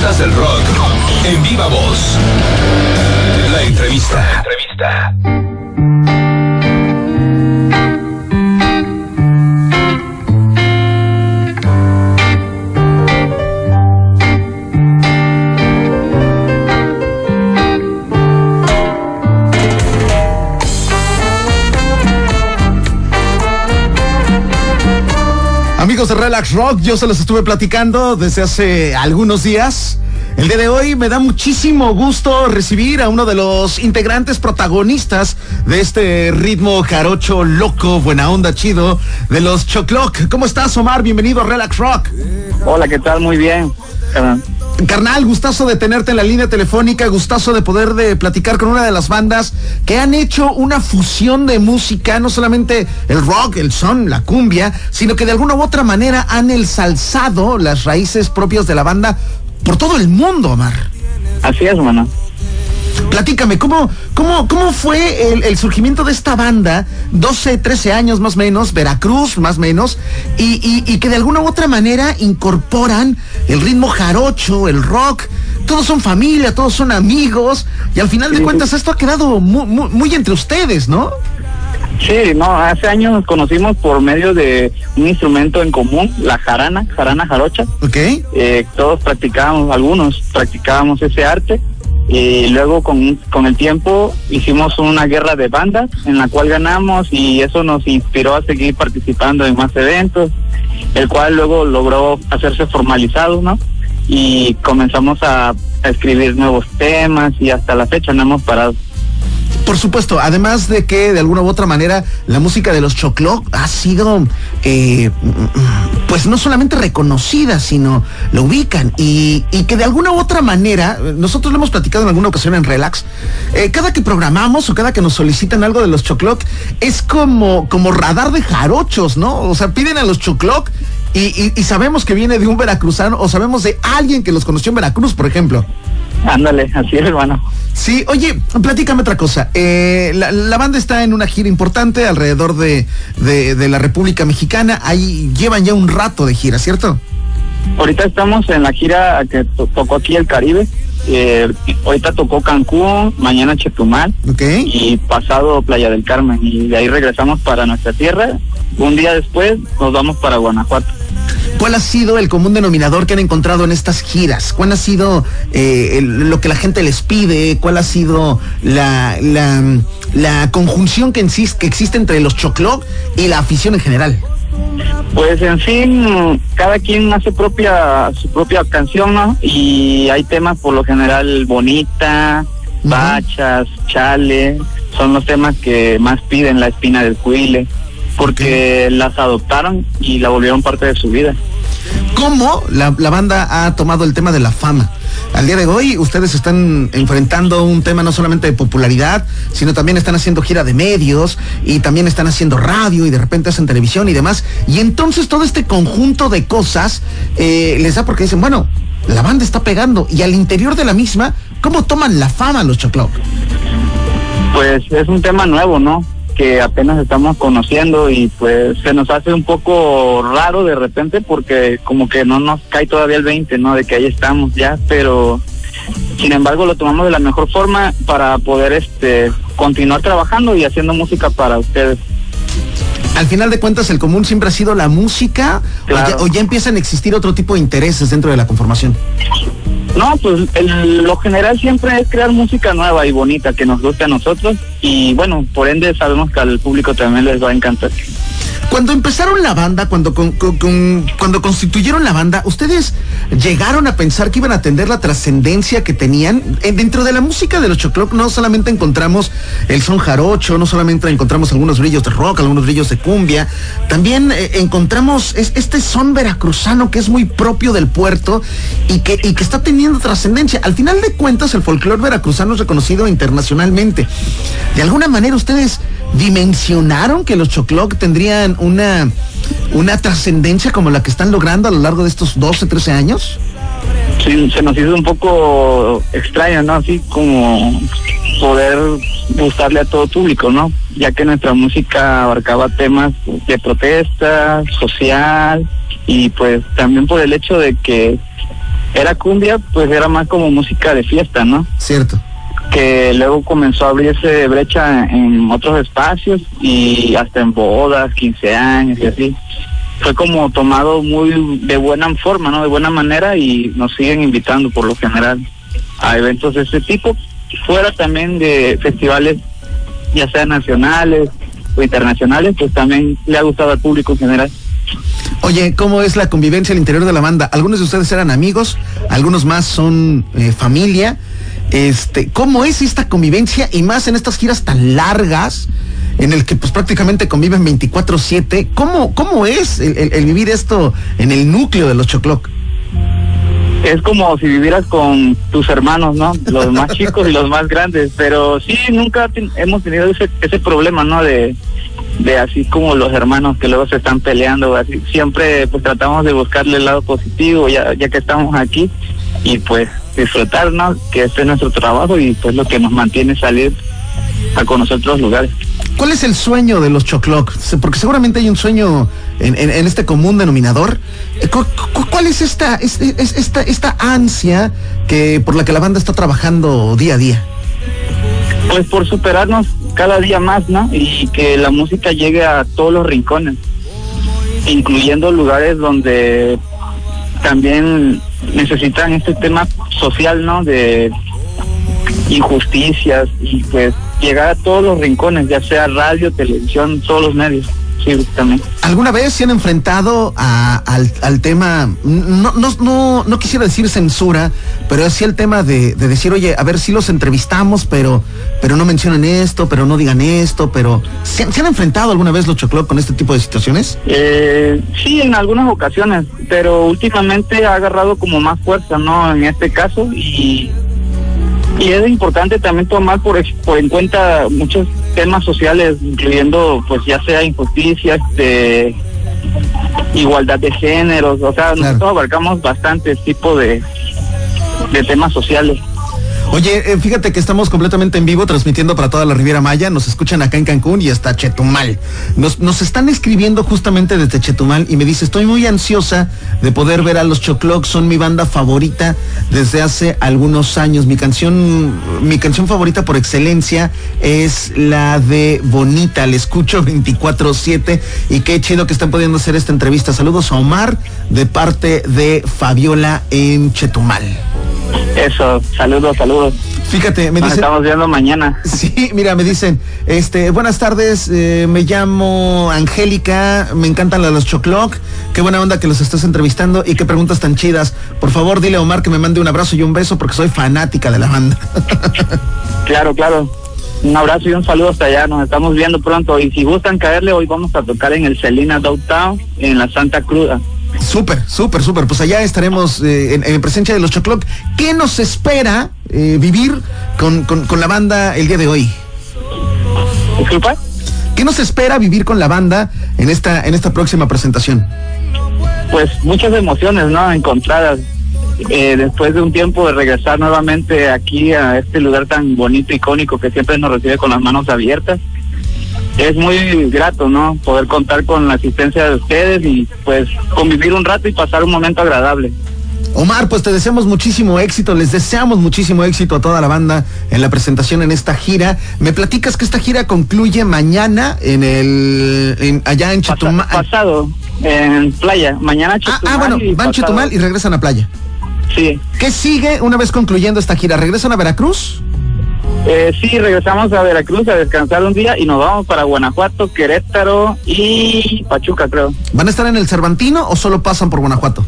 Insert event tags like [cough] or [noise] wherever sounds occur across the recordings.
Protagonistas del rock en viva voz. La entrevista. La entrevista. Relax Rock, yo se los estuve platicando desde hace algunos días. El día de hoy me da muchísimo gusto recibir a uno de los integrantes protagonistas de este ritmo jarocho loco, buena onda, chido, de los Choclock. ¿Cómo estás, Omar? Bienvenido a Relax Rock. Hola, ¿qué tal? Muy bien. Carnal. Gustazo de tenerte en la línea telefónica, gustazo de poder de platicar con una de las bandas que han hecho una fusión de música, no solamente el rock, el son, la cumbia, sino que de alguna u otra manera han ensalzado las raíces propias de la banda por todo el mundo, Omar. Así es, hermano. Platícame, ¿cómo, cómo, cómo fue el, el surgimiento de esta banda? 12, 13 años más o menos, Veracruz más o menos, y, y- y que de alguna u otra manera incorporan el ritmo jarocho, el rock. Todos son familia, todos son amigos, y al final de Sí. cuentas esto ha quedado muy, muy, muy entre ustedes, ¿no? Sí, no, hace años nos conocimos por medio de un instrumento en común, la jarana, jarana jarocha. ¿Ok? Eh, todos practicábamos, algunos practicábamos ese arte. Y luego con, con el tiempo hicimos una guerra de bandas en la cual ganamos y eso nos inspiró a seguir participando en más eventos, el cual luego logró hacerse formalizado, ¿no? Y comenzamos a, a escribir nuevos temas y hasta la fecha no hemos parado. Por supuesto, además de que de alguna u otra manera la música de los Chocloc ha sido, eh, pues no solamente reconocida, sino lo ubican y, que de alguna u otra manera, nosotros lo hemos platicado en alguna ocasión en Relax, eh, cada que programamos o cada que nos solicitan algo de los Chocloc, es como, como radar de jarochos, ¿no? O sea, piden a los Chocloc y, y- y sabemos que viene de un veracruzano o sabemos de alguien que los conoció en Veracruz, por ejemplo. Ándale, así es, hermano. Sí, oye, platícame otra cosa. Eh, la, la banda está en una gira importante alrededor de, de- de la República Mexicana. Ahí llevan ya un rato de gira, ¿cierto? Ahorita estamos en la gira que to- tocó aquí el Caribe. Eh, ahorita tocó Cancún, mañana Chetumal ¿Ok? y pasado Playa del Carmen. Y de ahí regresamos para nuestra tierra. Un día después nos vamos para Guanajuato. ¿Cuál ha sido el común denominador que han encontrado en estas giras? ¿Cuál ha sido eh, el- lo que la gente les pide? ¿Cuál ha sido la, la, la conjunción que, existe, que existe entre los Chocloc y la afición en general? Pues en fin, cada quien hace propia su propia canción, ¿no? Y hay temas por lo general bonita, bachas, chale, son los temas que más piden la espina del cuile, porque las adoptaron y la volvieron parte de su vida. cómo la, la banda ha tomado el tema de la fama. Al día de hoy ustedes están enfrentando un tema no solamente de popularidad, sino también están haciendo gira de medios y también están haciendo radio y de repente hacen televisión y demás. Y entonces todo este conjunto de cosas eh, les da porque dicen, bueno, la banda está pegando y al interior de la misma, ¿cómo toman la fama los Chocloc? Pues es un tema nuevo, ¿no? Que apenas estamos conociendo y pues se nos hace un poco raro de repente porque como que no nos cae todavía el 20, ¿no? De que ahí estamos ya, pero sin embargo lo tomamos de la mejor forma para poder este continuar trabajando y haciendo música para ustedes. Al final de cuentas, el común siempre ha sido la música o, Claro. ya, o ya empiezan a existir otro tipo de intereses dentro de la conformación. No, pues el- lo general siempre es crear música nueva y bonita que nos guste a nosotros y bueno, por ende sabemos que al público también les va a encantar. Cuando empezaron la banda, cuando, cuando constituyeron la banda, ¿ustedes llegaron a pensar que iban a tener la trascendencia que tenían? Dentro de la música de los Chocloc no solamente encontramos el son jarocho, no solamente encontramos algunos brillos de rock, algunos brillos de cumbia, también eh, encontramos es- este son veracruzano que es muy propio del puerto y que, y que está teniendo trascendencia. Al final de cuentas, el folclore veracruzano es reconocido internacionalmente. De alguna manera, ustedes dimensionaron que los Chocloc tendrían una, una trascendencia como la que están logrando a lo largo de estos 12, 13 años? Sí, se nos hizo un poco extraño, ¿no? Así como poder gustarle a todo público, ¿no? Ya que nuestra música abarcaba temas de protesta, social, y pues también por el hecho de que era cumbia, pues era más como música de fiesta, ¿no? Cierto. Que luego comenzó a abrirse brecha en otros espacios y hasta en bodas, 15 años y así. Fue como tomado muy de buena forma, ¿no? De buena manera y nos siguen invitando por lo general a eventos de ese tipo, fuera también de festivales, ya sean nacionales o internacionales, pues también le ha gustado al público en general. Oye, ¿cómo es la convivencia al interior de la banda? Algunos de ustedes eran amigos, algunos más son eh, familia. Este, ¿cómo es esta convivencia y más en estas giras tan largas en el que pues prácticamente conviven 24/7? ¿Cómo cómo es el, el, vivir esto en el núcleo de los Chocloc? Es como si vivieras con tus hermanos, ¿no? Los más [laughs] chicos y los más grandes, pero sí nunca hemos tenido ese ese problema, ¿no? De de así como los hermanos que luego se están peleando, así siempre pues tratamos de buscarle el lado positivo ya, ya que estamos aquí y pues disfrutarnos, que este es nuestro trabajo y pues lo que nos mantiene salir a conocer otros lugares. ¿Cuál es el sueño de los Chocloc? Porque seguramente hay un sueño en, en, este común denominador. Eh, ¿Cuál es esta, esta, esta ansia que por la que la banda está trabajando día a día? Pues por superarnos cada día más, ¿no? Y que la música llegue a todos los rincones, incluyendo lugares donde también necesitan este tema social, ¿no? De injusticias y pues llegar a todos los rincones, ya sea radio, televisión, todos los medios. Sí. ¿Alguna vez se han enfrentado al, tema, no, no, no, no quisiera decir censura, pero sí el tema de, decir, oye, a ver si los entrevistamos, pero, pero no mencionan esto, pero no digan esto, pero ¿se, han enfrentado alguna vez los Choclo con este tipo de situaciones? Eh, sí, en algunas ocasiones, pero últimamente ha agarrado como más fuerza, ¿no? En este caso, y y es importante también tomar por, por en cuenta muchos temas sociales, incluyendo pues ya sea injusticias, de igualdad de géneros, o sea, nosotros abarcamos bastantes tipos de, de temas sociales. Oye, eh, fíjate que estamos completamente en vivo transmitiendo para toda la Riviera Maya. Nos escuchan acá en Cancún y hasta Chetumal. Nos, nos están escribiendo justamente desde Chetumal y me dice, estoy muy ansiosa de poder ver a los Choclocs. Son mi banda favorita desde hace algunos años. Mi canción, mi canción favorita por excelencia es la de Bonita. Le escucho [laughs] 24-7 y qué chido que están pudiendo hacer esta entrevista. Saludos a Omar de parte de Fabiola en Chetumal. Eso, saludos, saludos. Fíjate, me dicen. estamos viendo mañana. [laughs] Sí, mira, me dicen, este, buenas tardes, eh, me llamo Angélica, me encantan los Chocloc, qué buena onda que los estás entrevistando y qué preguntas tan chidas. Por favor, dile a Omar que me mande un abrazo y un beso porque soy fanática de la banda. [laughs] claro, claro. Un abrazo y un saludo hasta allá, nos estamos viendo pronto y si gustan caerle, hoy vamos a tocar en el Celina Downtown, en la Santa Cruz. Súper, súper, súper. Pues allá estaremos eh, en, presencia de los Chocloc. ¿Qué nos espera eh, vivir con, la banda el día de hoy? Disculpa. ¿Qué nos espera vivir con la banda en esta, en esta próxima presentación? Pues muchas emociones, ¿no? Encontradas. Eh, después de un tiempo de regresar nuevamente aquí a este lugar tan bonito, icónico, que siempre nos recibe con las manos abiertas es muy grato, ¿no? Poder contar con la asistencia de ustedes y pues convivir un rato y pasar un momento agradable. Omar, pues te deseamos muchísimo éxito, les deseamos muchísimo éxito a toda la banda en la presentación en esta gira. Me platicas que esta gira concluye mañana en el allá en Chetumal. pasado, en playa, mañana Chetumal. Ah, ah bueno, van Chetumal y regresan a playa. Sí. ¿Qué sigue una vez concluyendo esta gira? ¿Regresan a Veracruz? Eh, sí, regresamos a Veracruz a descansar un día y nos vamos para Guanajuato, Querétaro y Pachuca, creo. ¿Van a estar en el Cervantino o solo pasan por Guanajuato?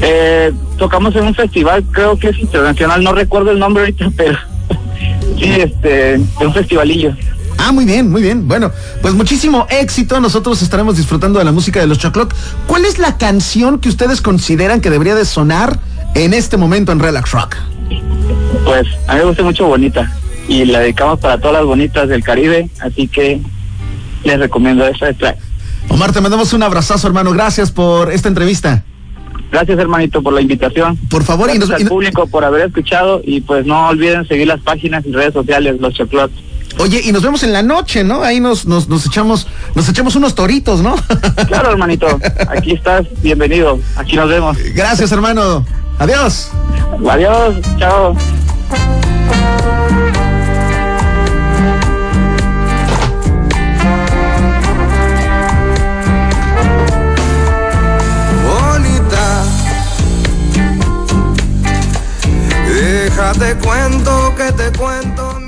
Eh, tocamos en un festival, creo que es internacional, no recuerdo el nombre ahorita, pero [laughs] sí, este, es un festivalillo. Ah, muy bien, muy bien. Bueno, pues muchísimo éxito. Nosotros estaremos disfrutando de la música de los Chocloc. ¿Cuál es la canción que ustedes consideran que debería de sonar en este momento en Relax Rock? Pues a mí me gusta mucho Bonita y la dedicamos para todas las bonitas del Caribe, así que les recomiendo esta track. Omar, te mandamos un abrazazo, hermano. Gracias por esta entrevista. Gracias, hermanito, por la invitación. Por favor, Gracias y nos, al público por haber escuchado y pues no olviden seguir las páginas y redes sociales, los Choclots. Oye, y nos vemos en la noche, ¿no? Ahí nos, nos, nos echamos, nos echamos unos toritos, ¿no? [laughs] Claro, hermanito. Aquí estás, bienvenido. Aquí nos vemos. Gracias, hermano. Adiós. Adiós, chao. Déjate cuento que te cuento.